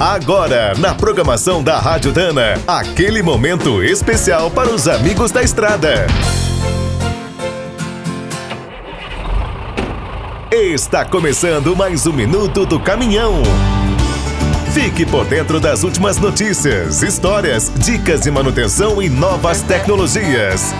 Agora, na programação da Rádio Dana, aquele momento especial para os amigos da estrada. Está começando mais um minuto do caminhão. Fique por dentro das últimas notícias, histórias, dicas de manutenção e novas tecnologias.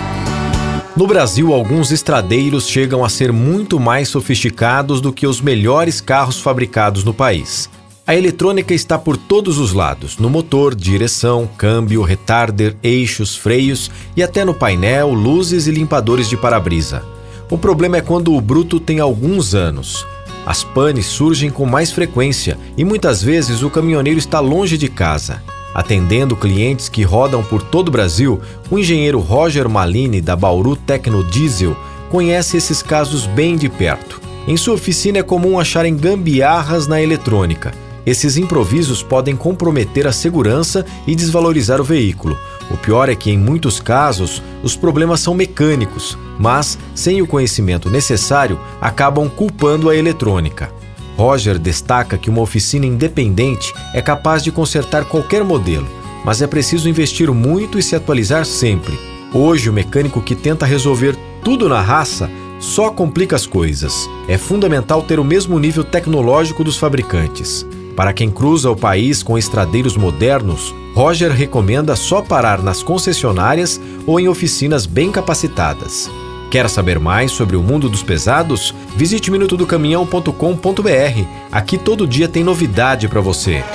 No Brasil, alguns estradeiros chegam a ser muito mais sofisticados do que os melhores carros fabricados no país. A eletrônica está por todos os lados: no motor, direção, câmbio, retarder, eixos, freios e até no painel, luzes e limpadores de para-brisa. O problema é quando o bruto tem alguns anos. As panes surgem com mais frequência e muitas vezes o caminhoneiro está longe de casa. Atendendo clientes que rodam por todo o Brasil, o engenheiro Roger Malini, da Bauru Tecno Diesel, conhece esses casos bem de perto. Em sua oficina é comum acharem gambiarras na eletrônica esses improvisos podem comprometer a segurança e desvalorizar o veículo. O pior é que, em muitos casos, os problemas são mecânicos, mas, sem o conhecimento necessário, acabam culpando a eletrônica. Roger destaca que uma oficina independente é capaz de consertar qualquer modelo, mas é preciso investir muito e se atualizar sempre. Hoje, o mecânico que tenta resolver tudo na raça só complica as coisas. É fundamental ter o mesmo nível tecnológico dos fabricantes. Para quem cruza o país com estradeiros modernos, Roger recomenda só parar nas concessionárias ou em oficinas bem capacitadas. Quer saber mais sobre o mundo dos pesados? Visite minutodocaminhão.com.br. Aqui todo dia tem novidade para você.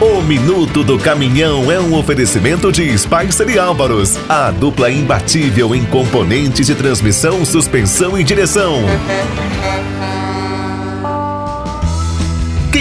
O Minuto do Caminhão é um oferecimento de Spicer e Álvaros, a dupla imbatível em componentes de transmissão, suspensão e direção.